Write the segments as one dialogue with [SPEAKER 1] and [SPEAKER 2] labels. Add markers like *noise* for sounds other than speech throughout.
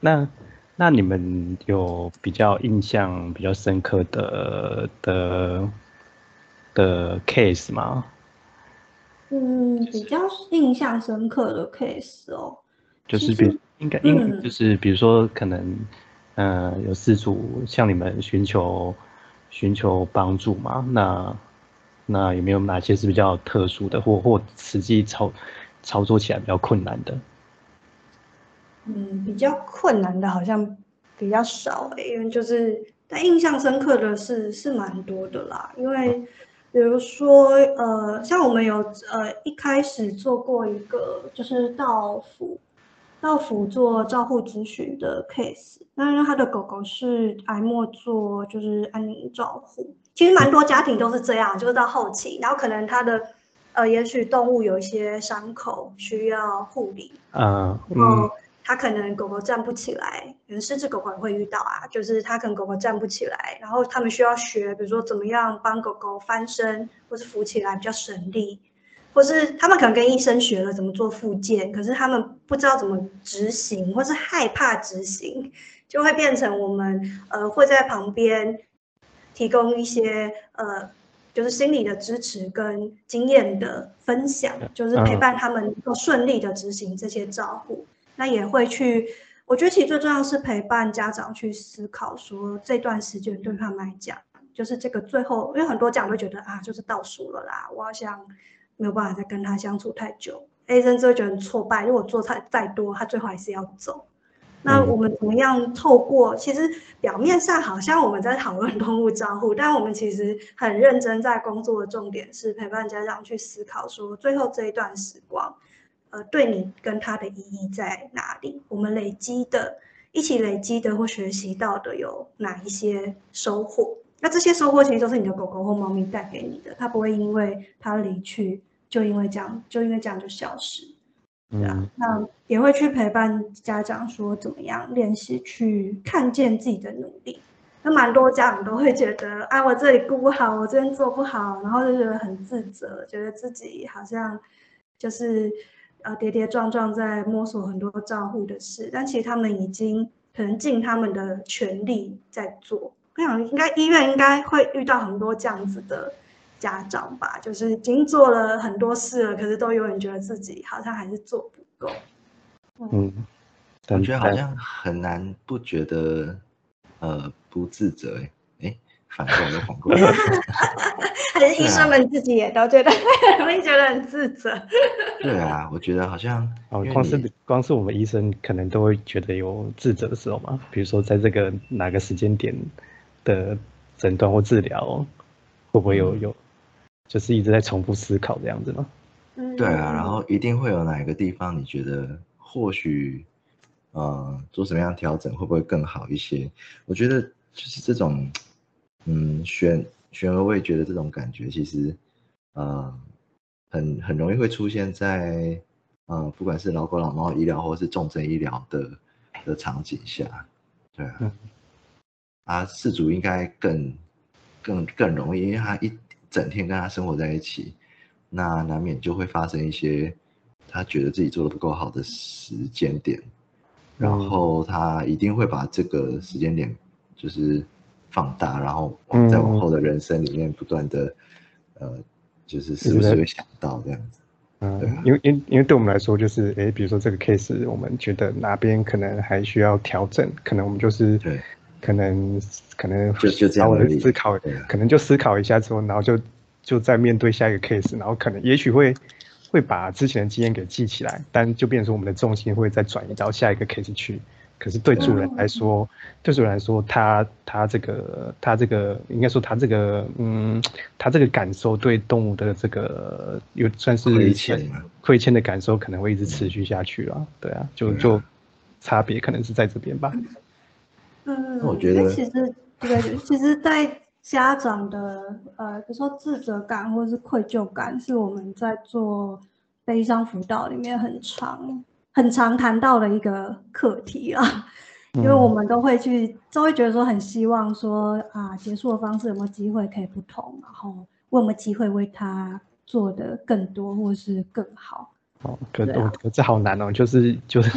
[SPEAKER 1] 那那你们有比较印象比较深刻的的的 case 吗？
[SPEAKER 2] 嗯，比较印象深刻的 case 哦，
[SPEAKER 1] 就是比应该应就是比如说可能呃有四组向你们寻求寻求帮助嘛？那那有没有哪些是比较特殊的，或或实际操操作起来比较困难的？
[SPEAKER 2] 嗯，比较困难的好像比较少诶，因为就是但印象深刻的是是蛮多的啦。因为比如说呃，像我们有呃一开始做过一个就是到府到府做照护咨询的 case，那因为他的狗狗是挨末做就是安宁照护，其实蛮多家庭都是这样，就是到后期，然后可能他的呃也许动物有一些伤口需要护理，
[SPEAKER 1] 嗯，
[SPEAKER 2] 然后。他可能狗狗站不起来，可能失智狗狗也会遇到啊，就是他可能狗狗站不起来，然后他们需要学，比如说怎么样帮狗狗翻身，或是扶起来比较省力，或是他们可能跟医生学了怎么做复健，可是他们不知道怎么执行，或是害怕执行，就会变成我们呃会在旁边提供一些呃就是心理的支持跟经验的分享，就是陪伴他们能够顺利的执行这些照顾。那也会去，我觉得其实最重要是陪伴家长去思考，说这段时间对他们来讲，就是这个最后，因为很多家长会觉得啊，就是倒数了啦，我好像没有办法再跟他相处太久，A 甚至会觉得很挫败，如果做太再多，他最后还是要走。那我们怎么样透过？其实表面上好像我们在讨论动物照护，但我们其实很认真在工作的重点是陪伴家长去思考，说最后这一段时光。呃，对你跟他的意义在哪里？我们累积的，一起累积的或学习到的有哪一些收获？那这些收获其实都是你的狗狗或猫咪带给你的，它不会因为它离去就因为这样就因为这样就消失，对啊。那也会去陪伴家长说怎么样练习去看见自己的努力。那蛮多家长都会觉得啊，我这里顾不好，我这边做不好，然后就觉得很自责，觉得自己好像就是。呃，跌跌撞撞在摸索很多照护的事，但其实他们已经可能尽他们的全力在做。我想，应该医院应该会遇到很多这样子的家长吧，就是已经做了很多事了，可是都有人觉得自己好像还是做不够。
[SPEAKER 1] 嗯，
[SPEAKER 3] 感觉好像很难不觉得呃不自责哎。反过来，反过来，*laughs*
[SPEAKER 2] 还是医生们自己也都觉得很容易觉得很自责。
[SPEAKER 3] 对啊，我觉得好像
[SPEAKER 1] 哦，光是光是我们医生可能都会觉得有自责的时候嘛。比如说，在这个哪个时间点的诊断或治疗，会不会有有，就是一直在重复思考这样子吗？
[SPEAKER 3] 嗯，对啊，然后一定会有哪一个地方你觉得或许呃做什么样调整会不会更好一些？我觉得就是这种。嗯，悬悬而未决的这种感觉，其实，呃，很很容易会出现在，呃，不管是老狗老猫医疗或是重症医疗的的场景下，对啊，啊，事主应该更更更容易，因为他一整天跟他生活在一起，那难免就会发生一些他觉得自己做的不够好的时间点，然后他一定会把这个时间点就是。放大，然后在往后的人生里面不断的，呃，就是时不是会想到这样子？
[SPEAKER 1] 嗯，因为因因为对我们来说，就是诶，比如说这个 case，我们觉得哪边可能还需要调整，可能我们就是
[SPEAKER 3] 对，
[SPEAKER 1] 可能可能
[SPEAKER 3] 就就这样
[SPEAKER 1] 的思考，可能就思考一下之后，然后就就再面对下一个 case，然后可能也许会会把之前的经验给记起来，但就变成说我们的重心会再转移到下一个 case 去。可是对主人来说，对主人来说，他他这个他这个应该说他这个嗯，他这个感受对动物的这个有算是
[SPEAKER 3] 亏欠
[SPEAKER 1] 亏欠的感受可能会一直持续下去啊，对啊，就就差别可能是在这边吧。
[SPEAKER 2] 嗯，
[SPEAKER 3] 我觉得
[SPEAKER 2] 其实对，*laughs* 其实，在家长的呃，比如说自责感或者是愧疚感，是我们在做悲伤辅导里面很常。很常谈到的一个课题啊，因为我们都会去，都会觉得说很希望说啊，结束的方式有没有机会可以不同，然后有没有机会为他做的更多或是更好。
[SPEAKER 1] 哦，可可这好难哦，就是就是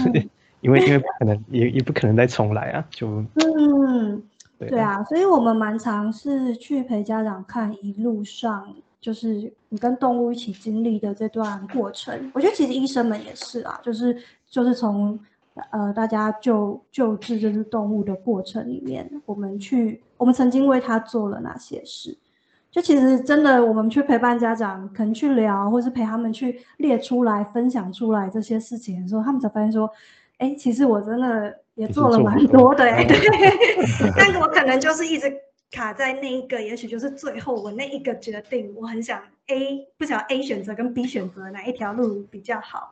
[SPEAKER 1] 因为因为不可能也也不可能再重来啊，就
[SPEAKER 2] 嗯，对啊，所以我们蛮尝试去陪家长看一路上就是你跟动物一起经历的这段过程。我觉得其实医生们也是啊，就是就是从呃大家救救治这只动物的过程里面，我们去我们曾经为他做了哪些事。就其实真的，我们去陪伴家长，可能去聊，或是陪他们去列出来、分享出来这些事情的时候，他们才发现说，哎，其实我真的也做了蛮多的，对。*laughs* 但我可能就是一直卡在那一个，也许就是最后我那一个决定，我很想 A，不晓得 A 选择跟 B 选择哪一条路比较好，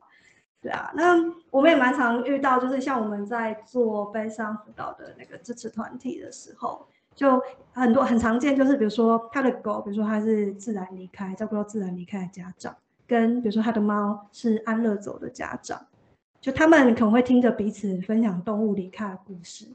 [SPEAKER 2] 对啊。那我们也蛮常遇到，就是像我们在做悲伤辅导的那个支持团体的时候。就很多很常见，就是比如说他的狗，比如说他是自然离开，照顾到自然离开的家长，跟比如说他的猫是安乐走的家长，就他们可能会听着彼此分享动物离开的故事，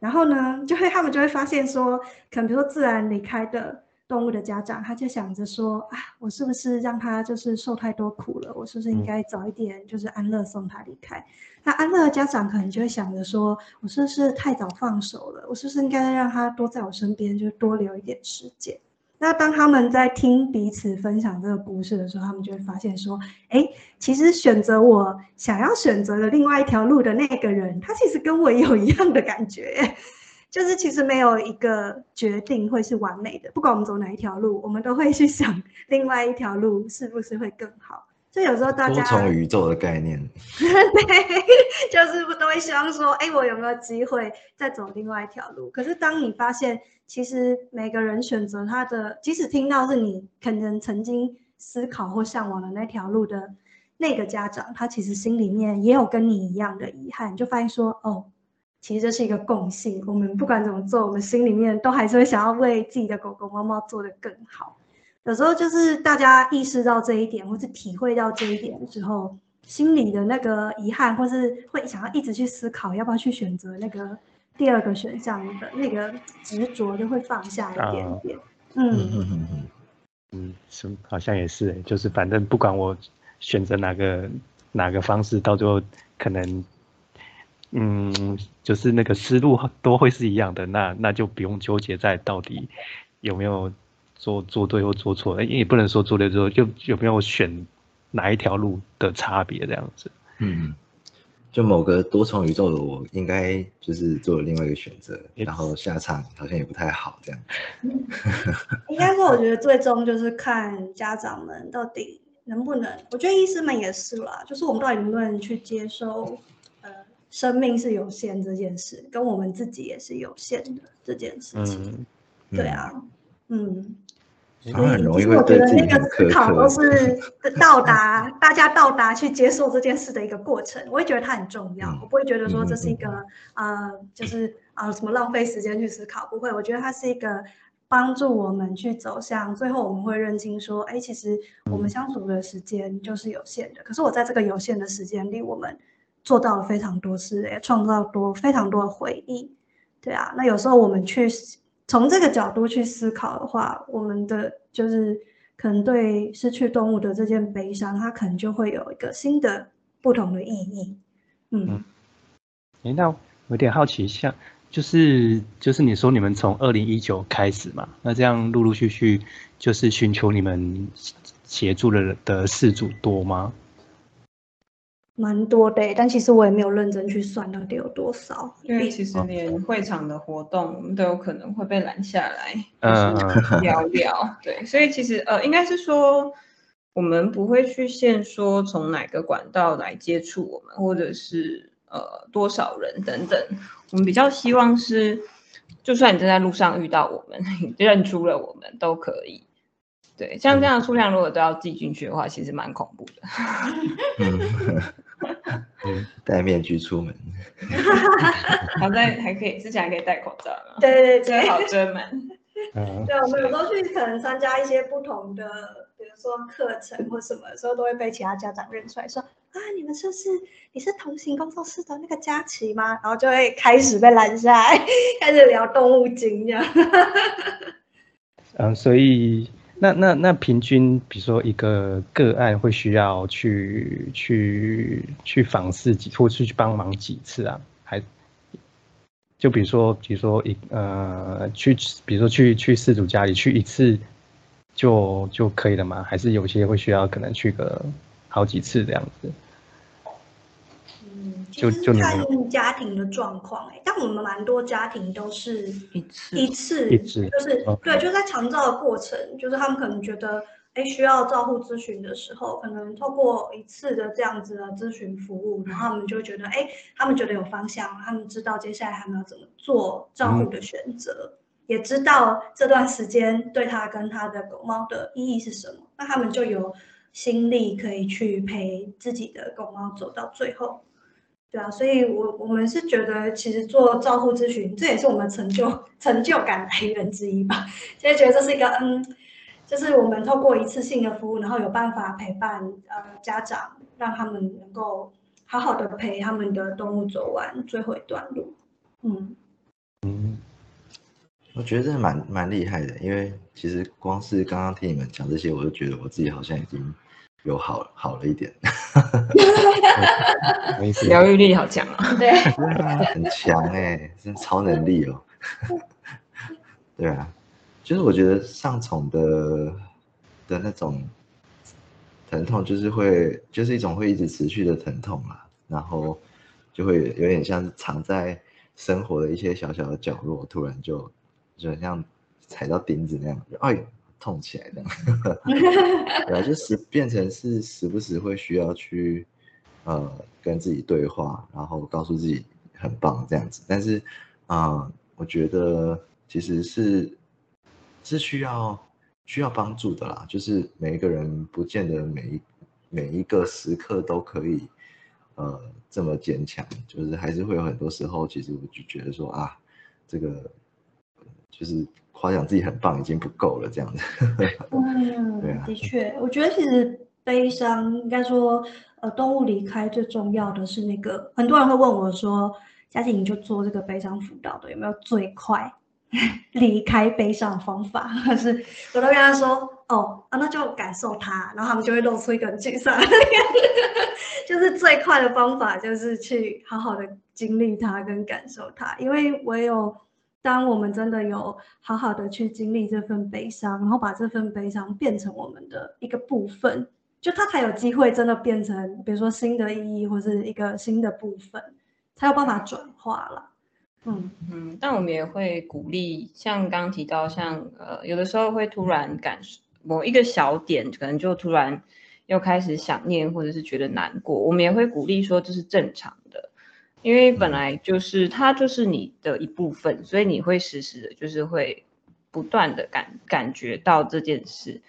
[SPEAKER 2] 然后呢，就会他们就会发现说，可能比如说自然离开的。动物的家长，他就想着说啊，我是不是让他就是受太多苦了？我是不是应该早一点就是安乐送他离开？那安乐的家长可能就会想着说，我是不是太早放手了？我是不是应该让他多在我身边，就多留一点时间？那当他们在听彼此分享这个故事的时候，他们就会发现说，哎，其实选择我想要选择的另外一条路的那个人，他其实跟我有一样的感觉。*laughs* 就是其实没有一个决定会是完美的，不管我们走哪一条路，我们都会去想另外一条路是不是会更好。所以有时候大家
[SPEAKER 3] 多重宇宙的概念，*laughs*
[SPEAKER 2] 对，就是不都会希望说，哎，我有没有机会再走另外一条路？可是当你发现，其实每个人选择他的，即使听到是你可能曾经思考或向往的那条路的那个家长，他其实心里面也有跟你一样的遗憾，就发现说，哦。其实这是一个共性，我们不管怎么做，我们心里面都还是会想要为自己的狗狗、猫猫做得更好。有时候就是大家意识到这一点，或是体会到这一点的时候，心里的那个遗憾，或是会想要一直去思考要不要去选择那个第二个选项的那个执着，就会放下一点点。嗯嗯嗯
[SPEAKER 1] 嗯，嗯，是好像也是，就是反正不管我选择哪个哪个方式，到最后可能。嗯，就是那个思路都会是一样的，那那就不用纠结在到底有没有做做对或做错，也不能说做对做错，就有没有选哪一条路的差别这样子。
[SPEAKER 3] 嗯，就某个多重宇宙的我，应该就是做了另外一个选择，然后下场好像也不太好这样。*laughs*
[SPEAKER 2] 应该说，我觉得最终就是看家长们到底能不能，我觉得医师们也是啦，就是我们到底能不能去接受。生命是有限这件事，跟我们自己也是有限的这件事情。对啊，嗯，所以其实我觉得那个思考都是到达大家到达去接受这件事的一个过程。我会觉得它很重要，我不会觉得说这是一个呃，就是啊什么浪费时间去思考，不会。我觉得它是一个帮助我们去走向最后，我们会认清说，哎，其实我们相处的时间就是有限的。可是我在这个有限的时间里，我们。做到了非常多事，也创造多非常多的回忆，对啊。那有时候我们去从这个角度去思考的话，我们的就是可能对失去动物的这件悲伤，它可能就会有一个新的不同的意义。嗯，
[SPEAKER 1] 哎，那有点好奇，像就是就是你说你们从二零一九开始嘛，那这样陆陆续续就是寻求你们协助的的事主多吗？
[SPEAKER 2] 蛮多的，但其实我也没有认真去算到底有多少。
[SPEAKER 4] 因为其实连会场的活动，我们都有可能会被拦下来，就是聊聊。对，所以其实呃，应该是说，我们不会去限说从哪个管道来接触我们，或者是呃多少人等等。我们比较希望是，就算你正在路上遇到我们，*laughs* 认出了我们都可以。对，像这样的数量如果都要记进去的话，其实蛮恐怖的。
[SPEAKER 3] 嗯，*laughs* 戴面具出门，*laughs*
[SPEAKER 4] 好在还可以，之前还可以戴口罩
[SPEAKER 2] 嘛。对对对，
[SPEAKER 4] 最好遮门。*laughs*
[SPEAKER 2] 对，我们有时候去可能参加一些不同的，比如说课程或什么的时候，都会被其他家长认出来说啊，你们是不是你是同行工作室的那个佳琪吗？然后就会开始被拦下来，开始聊动物经这样。
[SPEAKER 1] 嗯，所以那那那平均，比如说一个个案会需要去去去访视几，或是去帮忙几次啊？还就比如说，比如说一呃去，比如说去去事主家里去一次就就可以了吗？还是有些会需要可能去个好几次这样子？
[SPEAKER 2] 就就看家庭的状况哎，但我们蛮多家庭都是
[SPEAKER 4] 一次
[SPEAKER 2] 一次，就是对，就在长照的过程，就是他们可能觉得哎需要照护咨询的时候，可能透过一次的这样子的咨询服务，然后他们就觉得哎，他们觉得有方向，他们知道接下来他们要怎么做照护的选择，也知道这段时间对他跟他的狗猫的意义是什么，那他们就有心力可以去陪自己的狗猫走到最后。对啊，所以，我我们是觉得，其实做照护咨询，这也是我们成就 *laughs* 成就感来源之一吧。现在觉得这是一个，嗯，就是我们透过一次性的服务，然后有办法陪伴呃家长，让他们能够好好的陪他们的动物走完最后一段路。嗯
[SPEAKER 3] 嗯，我觉得这蛮蛮厉害的，因为其实光是刚刚听你们讲这些，我就觉得我自己好像已经。有好好了一点，*laughs*
[SPEAKER 4] 疗愈力好强啊！
[SPEAKER 2] 对，
[SPEAKER 3] 很强哎，是超能力哦。*laughs* 对啊，就是我觉得上宠的的那种疼痛，就是会就是一种会一直持续的疼痛啊，然后就会有点像是藏在生活的一些小小的角落，突然就就像踩到钉子那样，哎。痛起来的，*laughs* 对啊，就时变成是时不时会需要去呃跟自己对话，然后告诉自己很棒这样子。但是啊，我觉得其实是是需要需要帮助的啦。就是每一个人不见得每一每一个时刻都可以呃这么坚强，就是还是会有很多时候，其实我就觉得说啊，这个就是。夸奖自己很棒已经不够了，这样子。
[SPEAKER 2] 嗯，*laughs*
[SPEAKER 3] 对啊，
[SPEAKER 2] 的确，我觉得其实悲伤，应该说，呃，动物离开最重要的是那个，很多人会问我说，嘉靖你就做这个悲伤辅导的，有没有最快 *laughs* 离开悲伤的方法？可是我都跟他说，哦，啊，那就感受它，然后他们就会露出一个沮丧，*laughs* 就是最快的方法就是去好好的经历它跟感受它，因为我有。当我们真的有好好的去经历这份悲伤，然后把这份悲伤变成我们的一个部分，就它才有机会真的变成，比如说新的意义或是一个新的部分，才有办法转化了。嗯
[SPEAKER 4] 嗯，但我们也会鼓励，像刚刚提到，像呃，有的时候会突然感受某一个小点，可能就突然又开始想念或者是觉得难过，我们也会鼓励说这是正常的。因为本来就是它就是你的一部分，所以你会时时的，就是会不断的感感觉到这件事。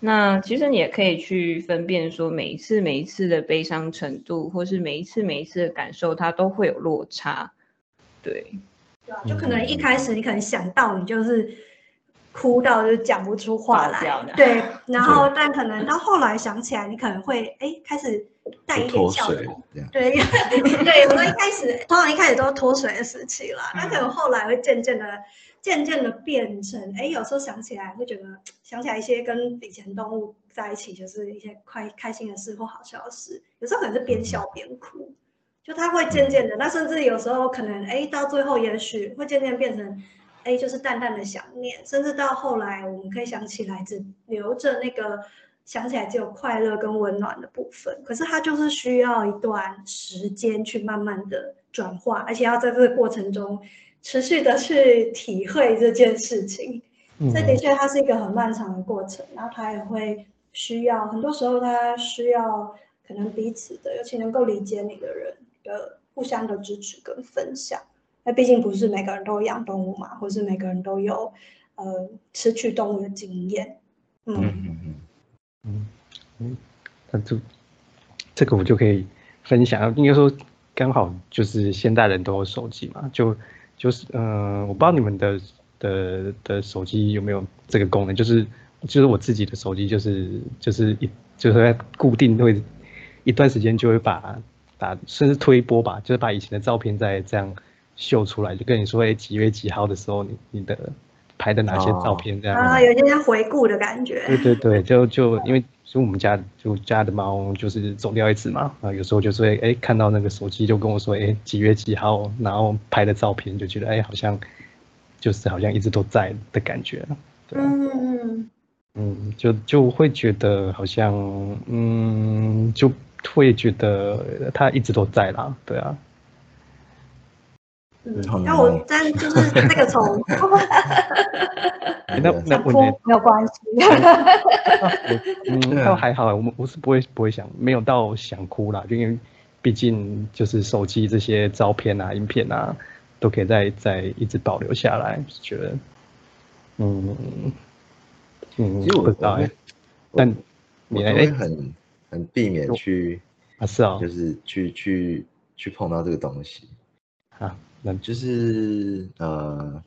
[SPEAKER 4] 那其实你也可以去分辨说，每一次每一次的悲伤程度，或是每一次每一次的感受，它都会有落差。对，
[SPEAKER 2] 对啊，就可能一开始你可能想到你就是。哭到就讲不出话来，对，*laughs* 然后但可能到后来想起来，你可能会哎开始带一点笑容，对，*laughs* 对，我们一开始通常一开始都是脱水的时期了，那可能后来会渐渐的、渐渐的变成哎，有时候想起来会觉得想起来一些跟以前动物在一起就是一些快开心的事或好笑的事，有时候可能是边笑边哭，就他会渐渐的，那甚至有时候可能哎到最后也许会渐渐变成。哎，就是淡淡的想念，甚至到后来，我们可以想起来，只留着那个想起来只有快乐跟温暖的部分。可是它就是需要一段时间去慢慢的转化，而且要在这个过程中持续的去体会这件事情。这的确，它是一个很漫长的过程，然后它也会需要很多时候，它需要可能彼此的，尤其能够理解你的人的互相的支持跟分享。那毕竟不是每个人都养动物嘛，或是每个人都有呃失去动物的经验。嗯嗯嗯
[SPEAKER 1] 嗯嗯，那就这个我就可以分享，应该说刚好就是现代人都有手机嘛，就就是嗯，我不知道你们的的的手机有没有这个功能，就是就是我自己的手机，就是就是一就是固定会一段时间就会把把甚至推播吧，就是把以前的照片再这样秀出来，就跟你说，哎，几月几号的时候你你的拍的哪些照片这样。
[SPEAKER 2] 啊，有点像回顾的感觉。
[SPEAKER 1] 对对对，就就因为所以我们家就家的猫就是走掉一只嘛，啊，有时候就是会哎看到那个手机就跟我说，哎，几月几号，然后拍的照片就觉得哎好像就是好像一直都在的感觉。
[SPEAKER 2] 嗯嗯
[SPEAKER 1] 嗯，就就会觉得好像，嗯，就会觉得它一直都在啦，对啊。
[SPEAKER 2] 嗯，那我但就是那个从，*laughs*
[SPEAKER 1] 那那
[SPEAKER 2] 不没有关系。*laughs*
[SPEAKER 1] 嗯，倒还好，我们我是不会不会想，没有到想哭啦，就因为毕竟就是手机这些照片啊、影片啊，都可以再再一直保留下来，觉得，嗯。嗯，
[SPEAKER 3] 其实我
[SPEAKER 1] 不知道哎，但
[SPEAKER 3] 你会很很避免去
[SPEAKER 1] 啊，是啊，
[SPEAKER 3] 就是去去去碰到这个东西。
[SPEAKER 1] 啊，那
[SPEAKER 3] 就是呃，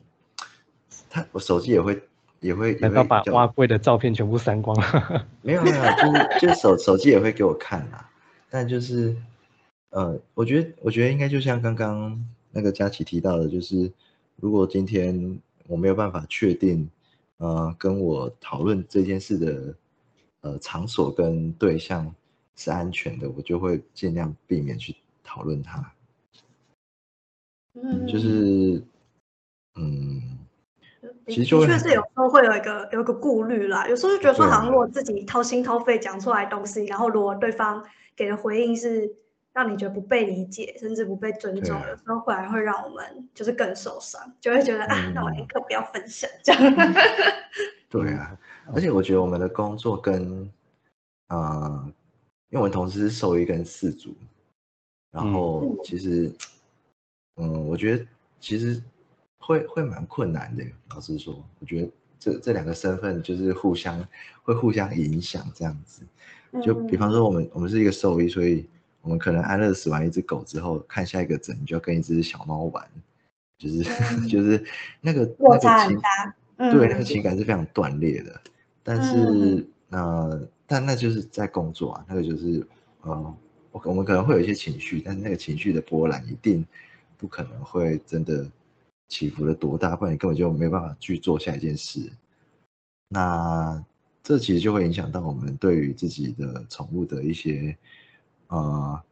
[SPEAKER 3] 他我手机也会也会
[SPEAKER 1] 难道把花柜的照片全部删光了？*laughs*
[SPEAKER 3] 没有没有，就是就手手机也会给我看啦，但就是呃，我觉得我觉得应该就像刚刚那个佳琪提到的，就是如果今天我没有办法确定。呃，跟我讨论这件事的呃场所跟对象是安全的，我就会尽量避免去讨论它。嗯，就是嗯，其实
[SPEAKER 2] 的确是有时候会有一个有一个顾虑啦，有时候就觉得说，好像如果自己掏心掏肺讲出来东西，然后如果对方给的回应是。让你觉得不被理解，甚至不被尊重，有时候反而会让我们就是更受伤，就会觉得啊，那我宁可不要分享这样。*laughs*
[SPEAKER 3] 对啊，而且我觉得我们的工作跟，呃，因为我们同时是兽医跟饲主，然后其实，嗯，我觉得其实会会蛮困难的。老实说，我觉得这这两个身份就是互相会互相影响这样子。就比方说，我们我们是一个兽医，所以。我们可能安乐死完一只狗之后，看下一个诊就要跟一只小猫玩，就是 *laughs* 就是那个
[SPEAKER 2] 落差很大，
[SPEAKER 3] 对，那个情感是非常断裂的。但是呃，但那就是在工作啊，那个就是呃，我我们可能会有一些情绪，但是那个情绪的波澜一定不可能会真的起伏的多大，不然你根本就没办法去做下一件事。那这其实就会影响到我们对于自己的宠物的一些。呃，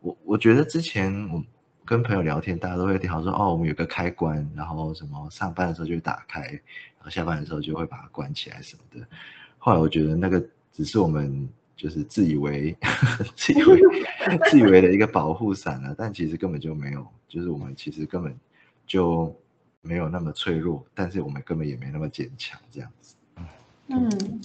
[SPEAKER 3] 我我觉得之前我跟朋友聊天，大家都会聊说，哦，我们有个开关，然后什么上班的时候就打开，然后下班的时候就会把它关起来什么的。后来我觉得那个只是我们就是自以为 *laughs* 自以为自以为的一个保护伞了，但其实根本就没有，就是我们其实根本就没有那么脆弱，但是我们根本也没那么坚强，这样子。
[SPEAKER 2] 嗯。